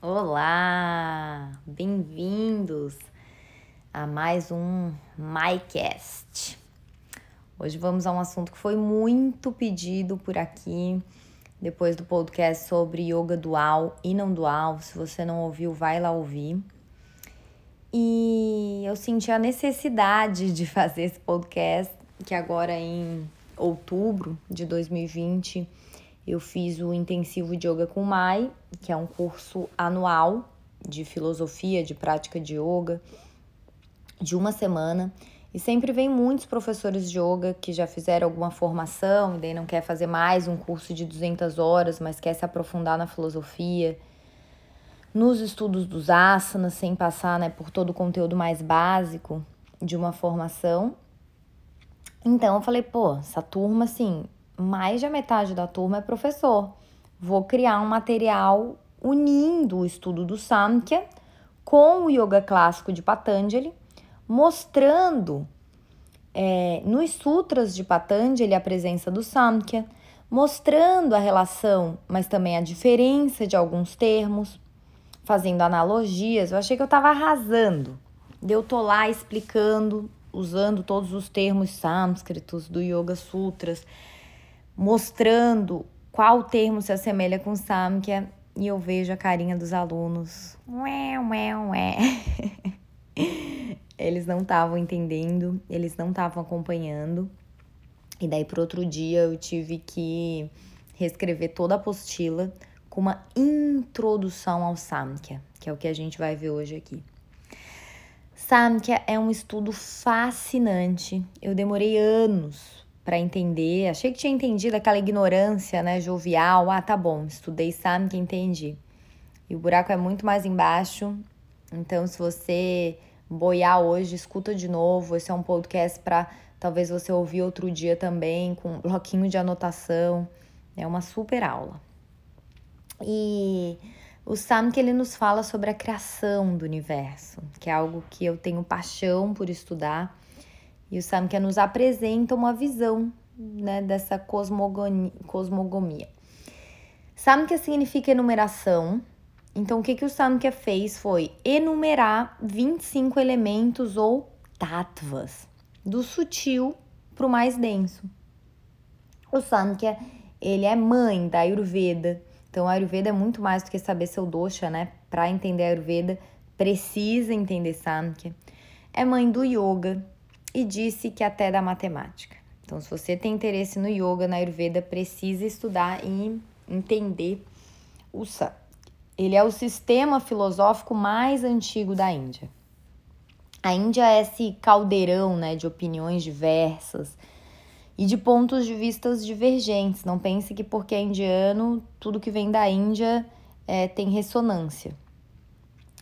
Olá, bem-vindos a mais um MyCast. Hoje vamos a um assunto que foi muito pedido por aqui, depois do podcast sobre yoga dual e não dual. Se você não ouviu, vai lá ouvir. E eu senti a necessidade de fazer esse podcast, que agora em outubro de 2020 eu fiz o intensivo de yoga com Mai, que é um curso anual de filosofia, de prática de yoga, de uma semana. E sempre vem muitos professores de yoga que já fizeram alguma formação e daí não quer fazer mais um curso de 200 horas, mas quer se aprofundar na filosofia, nos estudos dos asanas, sem passar né, por todo o conteúdo mais básico de uma formação. Então eu falei, pô, essa turma assim mais da metade da turma é professor. Vou criar um material unindo o estudo do Samkhya com o yoga clássico de Patanjali, mostrando é, nos sutras de Patanjali a presença do Samkhya, mostrando a relação, mas também a diferença de alguns termos, fazendo analogias. Eu achei que eu estava arrasando. Eu tô lá explicando, usando todos os termos sânscritos do Yoga Sutras, mostrando qual termo se assemelha com Samkhya e eu vejo a carinha dos alunos. Ué, ué, ué. Eles não estavam entendendo, eles não estavam acompanhando. E daí, para outro dia, eu tive que reescrever toda a apostila com uma introdução ao Samkhya, que é o que a gente vai ver hoje aqui. Samkhya é um estudo fascinante. Eu demorei anos para entender. Achei que tinha entendido aquela ignorância, né, jovial. Ah, tá bom, estudei, sabe que entendi. E o buraco é muito mais embaixo. Então, se você boiar hoje, escuta de novo. Esse é um podcast para talvez você ouvir outro dia também, com um bloquinho de anotação. É uma super aula. E o Sam que ele nos fala sobre a criação do universo, que é algo que eu tenho paixão por estudar e o Samkhya nos apresenta uma visão né, dessa cosmogonia. Samkhya significa enumeração. Então, o que, que o Samkhya fez foi enumerar 25 elementos ou tattvas, do sutil para o mais denso. O Samkhya, ele é mãe da Ayurveda. Então, a Ayurveda é muito mais do que saber seu dosha, né? Para entender a Ayurveda, precisa entender Samkhya. É mãe do Yoga, e disse que até da matemática. Então, se você tem interesse no yoga, na Ayurveda, precisa estudar e entender o Sam. Ele é o sistema filosófico mais antigo da Índia. A Índia é esse caldeirão né, de opiniões diversas e de pontos de vista divergentes. Não pense que porque é indiano, tudo que vem da Índia é, tem ressonância.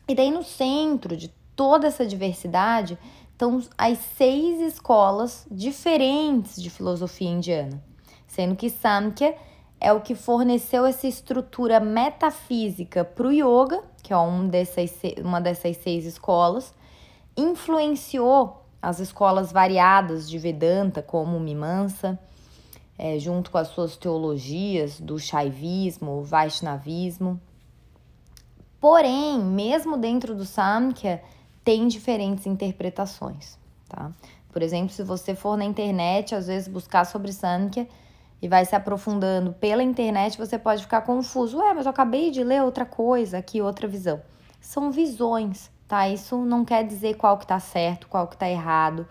E daí, no centro de toda essa diversidade, estão as seis escolas diferentes de filosofia indiana, sendo que Samkhya é o que forneceu essa estrutura metafísica para o yoga, que é um dessas, uma dessas seis escolas, influenciou as escolas variadas de Vedanta, como o Mimamsa, é, junto com as suas teologias do Shaivismo, Vaishnavismo. Porém, mesmo dentro do Samkhya, tem diferentes interpretações, tá? Por exemplo, se você for na internet, às vezes buscar sobre Sankhya e vai se aprofundando pela internet, você pode ficar confuso. Ué, mas eu acabei de ler outra coisa, aqui outra visão. São visões, tá? Isso não quer dizer qual que tá certo, qual que tá errado.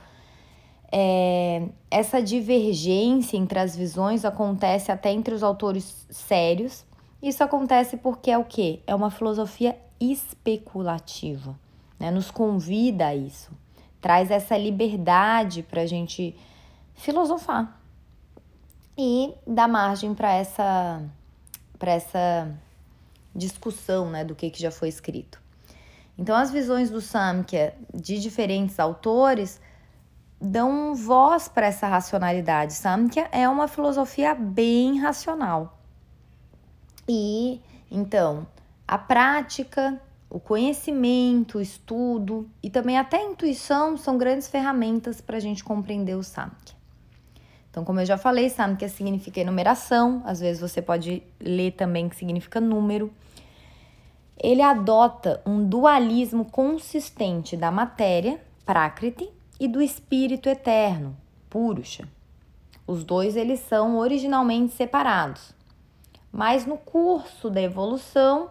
É, essa divergência entre as visões acontece até entre os autores sérios. Isso acontece porque é o quê? É uma filosofia especulativa né? Nos convida a isso, traz essa liberdade para a gente filosofar e dá margem para essa essa discussão, né, do que, que já foi escrito. Então, as visões do Samkhya de diferentes autores dão voz para essa racionalidade. Samkhya é uma filosofia bem racional. E então, a prática o conhecimento, o estudo e também até a intuição são grandes ferramentas para a gente compreender o Samkhya. Então, como eu já falei, Samkhya significa enumeração, às vezes você pode ler também que significa número. ele adota um dualismo consistente da matéria, Prakriti, e do espírito eterno, Purusha. Os dois eles são originalmente separados. Mas no curso da evolução,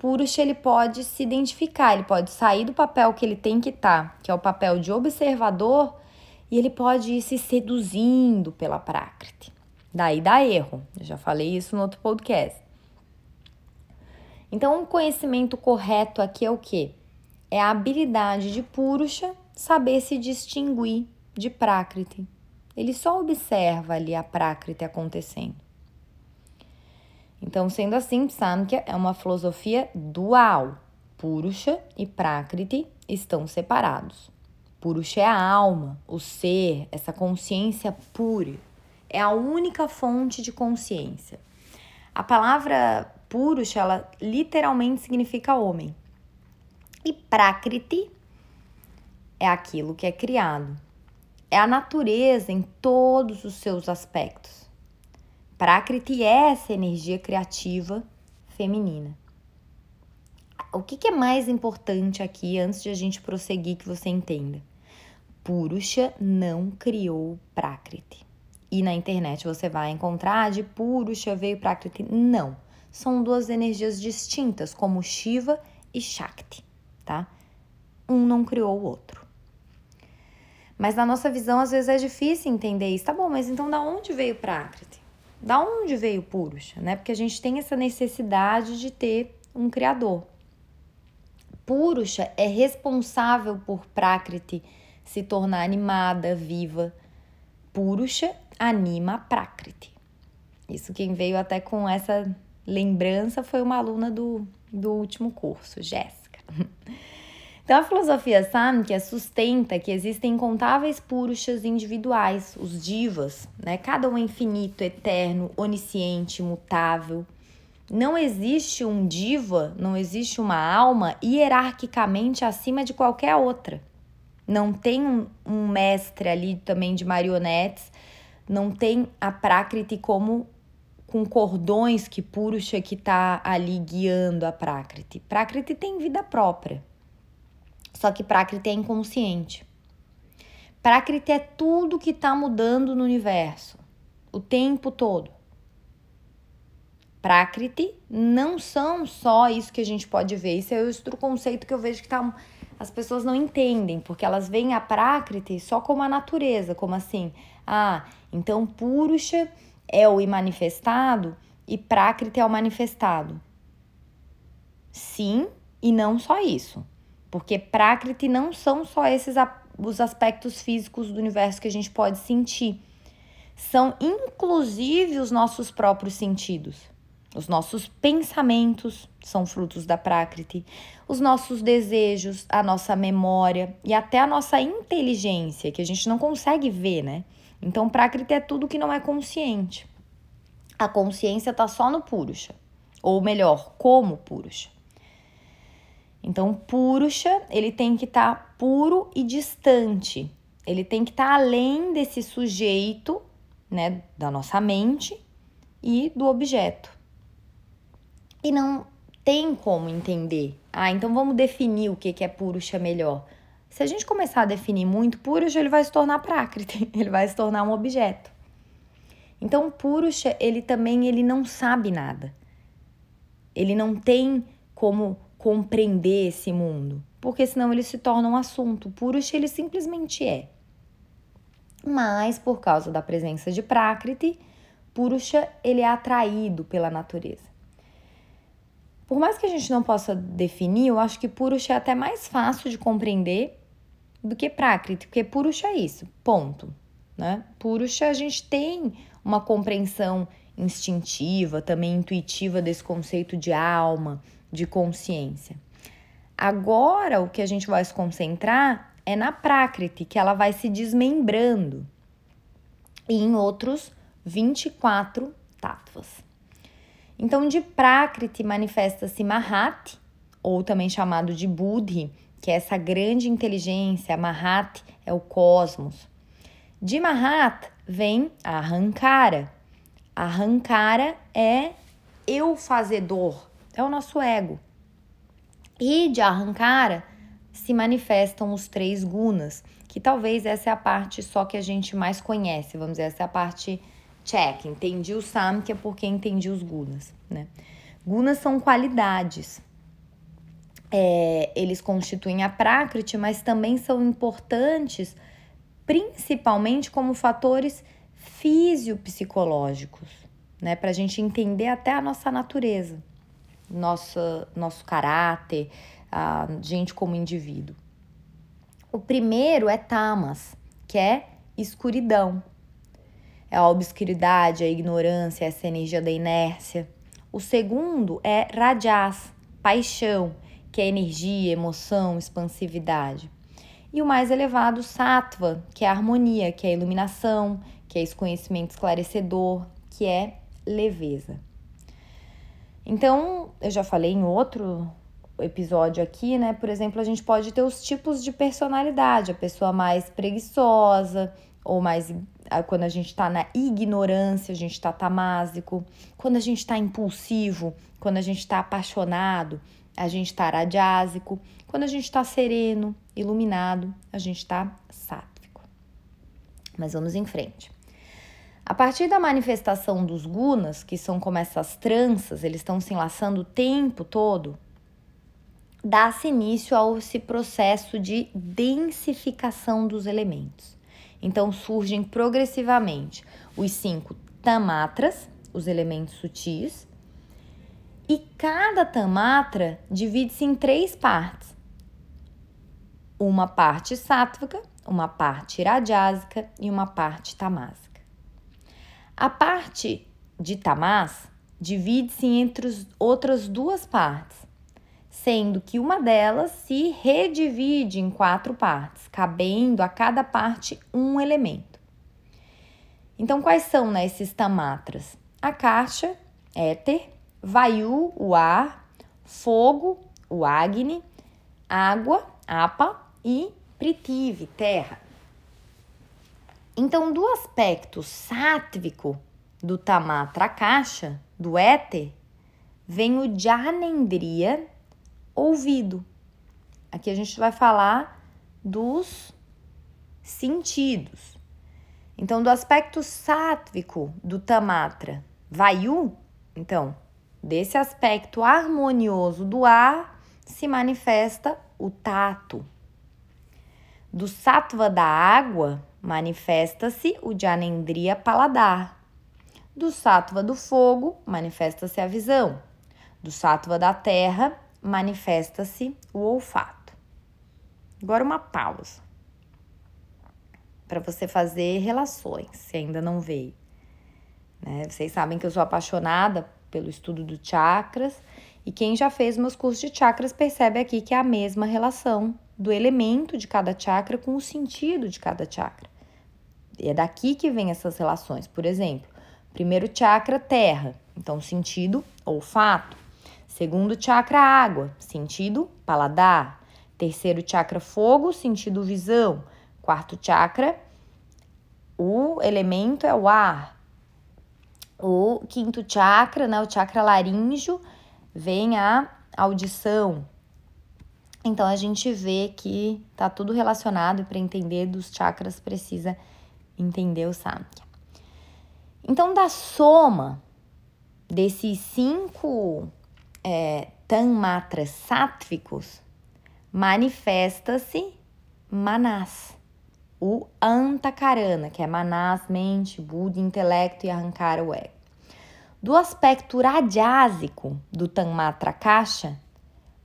Purusha ele pode se identificar, ele pode sair do papel que ele tem que estar, tá, que é o papel de observador, e ele pode ir se seduzindo pela Prakriti. Daí dá erro. Eu já falei isso no outro podcast. Então, o conhecimento correto aqui é o que? É a habilidade de Purusha saber se distinguir de Prakriti. Ele só observa ali a Prakriti acontecendo. Então, sendo assim, Samkhya é uma filosofia dual. Purusha e Prakriti estão separados. Purusha é a alma, o ser, essa consciência pura. É a única fonte de consciência. A palavra Purusha, ela literalmente significa homem. E Prakriti é aquilo que é criado. É a natureza em todos os seus aspectos. Prakriti é essa energia criativa feminina. O que, que é mais importante aqui, antes de a gente prosseguir, que você entenda? Purusha não criou Prakriti. E na internet você vai encontrar de Purusha veio Prakriti. Não. São duas energias distintas, como Shiva e Shakti, tá? Um não criou o outro. Mas na nossa visão, às vezes é difícil entender isso. Tá bom, mas então da onde veio Prakriti? Da onde veio Purusha, né? Porque a gente tem essa necessidade de ter um criador. Purusha é responsável por Prakriti se tornar animada, viva. Purusha anima Prakriti. Isso quem veio até com essa lembrança foi uma aluna do, do último curso, Jéssica. Então, a filosofia Samkhya sustenta que existem incontáveis purushas individuais, os divas, né? cada um é infinito, eterno, onisciente, mutável. Não existe um diva, não existe uma alma hierarquicamente acima de qualquer outra. Não tem um, um mestre ali também de marionetes, não tem a Prakriti como com cordões que Purusha que está ali guiando a Prakriti. Prakriti tem vida própria. Só que Prakriti é inconsciente. Prakriti é tudo que está mudando no universo, o tempo todo. Prakriti não são só isso que a gente pode ver. Isso é outro conceito que eu vejo que tá, as pessoas não entendem, porque elas veem a Prakriti só como a natureza, como assim, ah, então Purusha é o imanifestado e Prakriti é o manifestado. Sim, e não só isso. Porque Prakriti não são só esses os aspectos físicos do universo que a gente pode sentir. São inclusive os nossos próprios sentidos. Os nossos pensamentos são frutos da Prakriti, os nossos desejos, a nossa memória e até a nossa inteligência, que a gente não consegue ver, né? Então, Prakriti é tudo que não é consciente. A consciência está só no Purusha, ou melhor, como Purusha. Então, Purusha, ele tem que estar tá puro e distante. Ele tem que estar tá além desse sujeito, né, da nossa mente e do objeto. E não tem como entender. Ah, então vamos definir o que que é Purusha melhor. Se a gente começar a definir muito, Purusha ele vai se tornar Prakriti, ele vai se tornar um objeto. Então, Purusha, ele também ele não sabe nada. Ele não tem como compreender esse mundo, porque senão ele se torna um assunto. Purusha ele simplesmente é. Mas por causa da presença de Prakriti, Purusha ele é atraído pela natureza. Por mais que a gente não possa definir, eu acho que Purusha é até mais fácil de compreender do que Prakriti, porque Purusha é isso, ponto. Né? Purusha a gente tem uma compreensão instintiva, também intuitiva desse conceito de alma, de consciência. Agora, o que a gente vai se concentrar é na Prakriti, que ela vai se desmembrando em outros 24 tattvas. Então, de Prakriti manifesta-se Mahat, ou também chamado de Buddhi, que é essa grande inteligência, Mahat é o cosmos. De Mahat vem a Ahankara. Ahankara é eu fazedor, é o nosso ego. E de Arrancara se manifestam os três gunas, que talvez essa é a parte só que a gente mais conhece, vamos dizer, essa é a parte check, entendi o Samkhya porque entendi os gunas, né? Gunas são qualidades. É, eles constituem a Prakriti, mas também são importantes principalmente como fatores fisiopsicológicos, né? Para a gente entender até a nossa natureza, nossa, nosso caráter, a gente como indivíduo. O primeiro é tamas, que é escuridão. É a obscuridade, a ignorância, essa energia da inércia. O segundo é rajas, paixão, que é energia, emoção, expansividade. E o mais elevado, sattva, que é harmonia, que é iluminação, que é esse conhecimento esclarecedor, que é leveza. Então, eu já falei em outro episódio aqui, né? Por exemplo, a gente pode ter os tipos de personalidade, a pessoa mais preguiçosa, ou mais quando a gente tá na ignorância, a gente tá tamásico, quando a gente tá impulsivo, quando a gente tá apaixonado, a gente tá radiásico, quando a gente tá sereno, iluminado, a gente tá sátrico. Mas vamos em frente. A partir da manifestação dos gunas, que são como essas tranças, eles estão se enlaçando o tempo todo, dá-se início ao esse processo de densificação dos elementos. Então surgem progressivamente os cinco tamatras, os elementos sutis, e cada tamatra divide-se em três partes. Uma parte sátvica, uma parte rajásica e uma parte tamásica. A parte de tamás divide-se entre as outras duas partes, sendo que uma delas se redivide em quatro partes, cabendo a cada parte um elemento. Então, quais são né, esses tamatras? A caixa, éter, vayu, o ar, fogo, o agni, água, apa e pritive, terra. Então, do aspecto sátvico do tamatra caixa, do éter, vem o janendriya, ouvido. Aqui a gente vai falar dos sentidos. Então, do aspecto sátvico do Tamatra, Vayu, então, desse aspecto harmonioso do ar, se manifesta o tato. Do sattva da água, manifesta-se o Janendriya paladar. Do sattva do fogo, manifesta-se a visão. Do sattva da terra, manifesta-se o olfato. Agora uma pausa para você fazer relações, se ainda não veio. Né? Vocês sabem que eu sou apaixonada pelo estudo do chakras e quem já fez meus cursos de chakras percebe aqui que é a mesma relação do elemento de cada chakra com o sentido de cada chakra. É daqui que vem essas relações. Por exemplo, primeiro chakra, terra, então sentido, olfato. Segundo chakra, água, sentido paladar. Terceiro chakra, fogo, sentido visão. Quarto chakra, o elemento é o ar. O quinto chakra, né, o chakra laríngeo, vem a audição. Então a gente vê que tá tudo relacionado e para entender dos chakras precisa entender o Samkhya. Então da soma desses cinco é, tanmatras sáttvicos, manifesta-se Manas, o Antakarana, que é Manas, mente, Buda, intelecto e Arrancar o ego. Do aspecto radiásico do Tanmatra Kasha,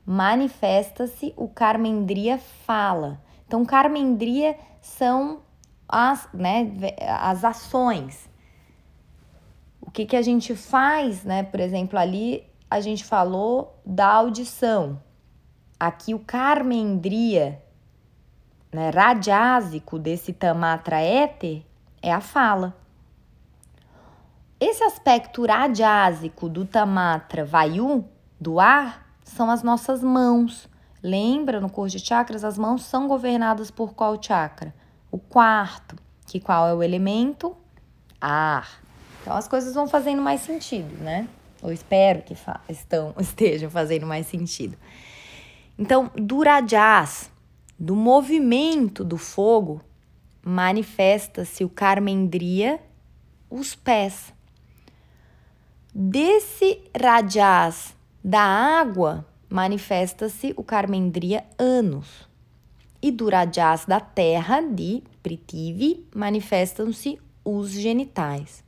manifesta-se o Karmendriya fala. Então, Karmendriya são as, né, as ações. O que, que a gente faz, né? Por exemplo, ali a gente falou da audição. Aqui o carmendria, né, radiásico desse tamatra éter é a fala. Esse aspecto radiásico do tamatra vayu, do ar, são as nossas mãos. Lembra, no curso de chakras, as mãos são governadas por qual chakra? O quarto, que qual é o elemento? Ar. Então as coisas vão fazendo mais sentido, né? ou espero que estão, estejam fazendo mais sentido. Então, do Rajas, do movimento do fogo, manifesta-se o Karmendriya, os pés. Desse Rajas da água, manifesta-se o Karmendriya, anos. E do da terra, de Prithvi, manifestam-se os genitais.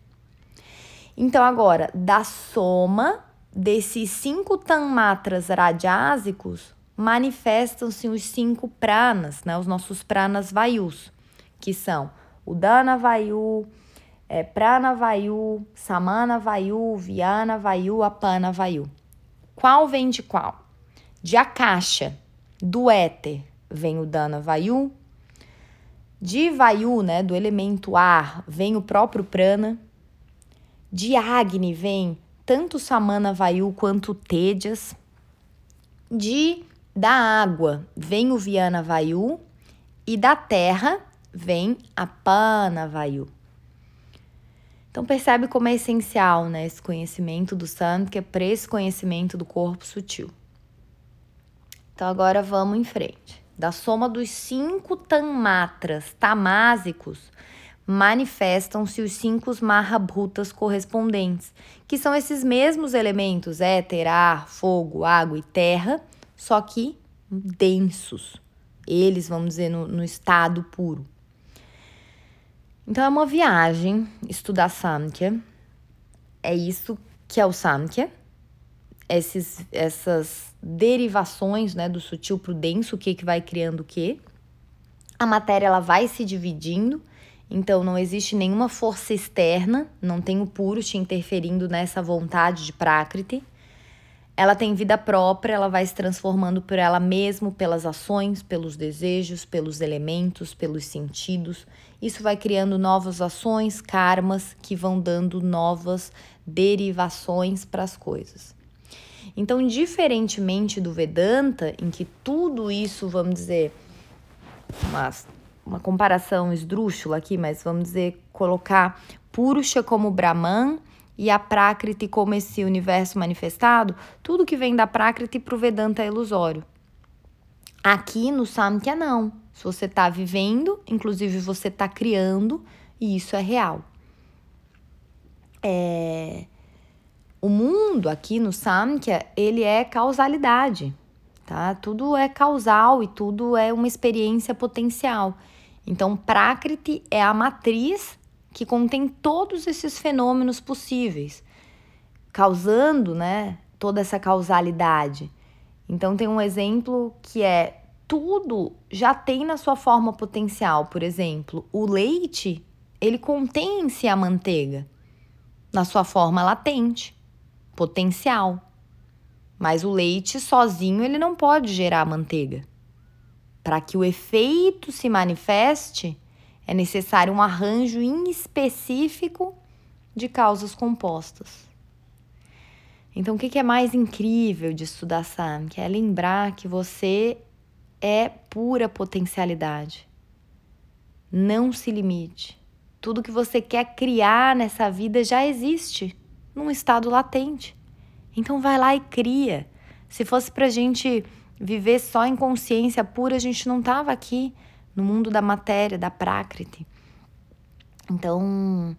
Então, agora, da soma desses cinco tanmatras rajásicos, manifestam-se os cinco pranas, né? Os nossos pranas vayus, que são o dana vayu, é, prana vayu, samana vayu, viana vayu, apana vayu. Qual vem de qual? De akasha, do éter, vem o dana vayu. De vayu, né, do elemento ar, vem o próprio prana. De agni vem tanto samana vayu quanto tejas. De da água vem o Viana Vayu e da terra vem a Pana Vayu. Então percebe como é essencial né, esse conhecimento do Samkhya para esse conhecimento do corpo sutil. Então agora vamos em frente. Da soma dos cinco tanmatras tamásicos, manifestam-se os cinco mahabhutas correspondentes, que são esses mesmos elementos éter, ar, fogo, água e terra, só que densos. Eles, vamos dizer, no, no estado puro. Então é uma viagem estudar Samkhya. É isso que é o Samkhya. Esses, essas derivações né, do sutil para o denso, o que, que vai criando o que. A matéria ela vai se dividindo, então não existe nenhuma força externa, não tem o puro te interferindo nessa vontade de Prakriti ela tem vida própria, ela vai se transformando por ela mesma, pelas ações, pelos desejos, pelos elementos, pelos sentidos. Isso vai criando novas ações, karmas que vão dando novas derivações para as coisas. Então, diferentemente do Vedanta, em que tudo isso, vamos dizer, uma, uma comparação esdrúxula aqui, mas vamos dizer, colocar Purusha como Brahman e a Prakriti como esse universo manifestado, tudo que vem da Prakriti para o Vedanta é ilusório. Aqui no Samkhya não. Se você está vivendo, inclusive você está criando, e isso é real. É... O mundo aqui no Samkhya, ele é causalidade, tá? Tudo é causal e tudo é uma experiência potencial. Então, Prakriti é a matriz que contém todos esses fenômenos possíveis, causando, né, toda essa causalidade. Então tem um exemplo que é tudo já tem na sua forma potencial. Por exemplo, o leite, ele contém em si a manteiga na sua forma latente, potencial. Mas o leite sozinho ele não pode gerar manteiga. Para que o efeito se manifeste, é necessário um arranjo específico de causas compostas. Então, o que é mais incrível de estudar SAM? Que é lembrar que você é pura potencialidade. Não se limite. Tudo que você quer criar nessa vida já existe num estado latente. Então, vai lá e cria. Se fosse para gente viver só em consciência pura, a gente não tava aqui no mundo da matéria, da Prakriti. Então,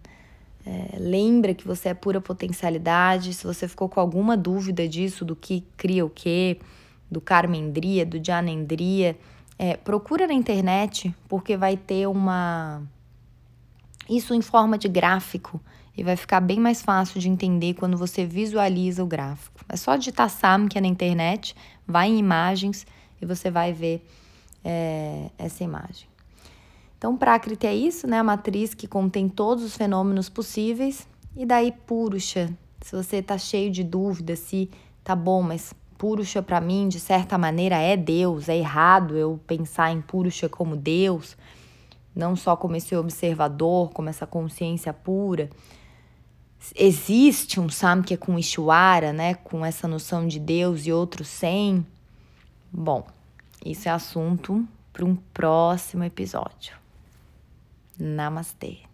é, lembra que você é pura potencialidade. Se você ficou com alguma dúvida disso, do que cria o quê, do Karmendria, do Janendria, é, procura na internet, porque vai ter uma. Isso em forma de gráfico e vai ficar bem mais fácil de entender quando você visualiza o gráfico. É só digitar Samkhya na internet, vai em imagens e você vai ver é, essa imagem. Então, Prakriti é isso, né? A matriz que contém todos os fenômenos possíveis. E daí, Purusha. Se você está cheio de dúvidas se tá bom, mas Purusha para mim, de certa maneira, é Deus. É errado eu pensar em Purusha como Deus, não só como esse observador, como essa consciência pura. Existe um Samkhya com Ishwara, né? Com essa noção de Deus e outro sem. Bom, isso é assunto para um próximo episódio. Namastê.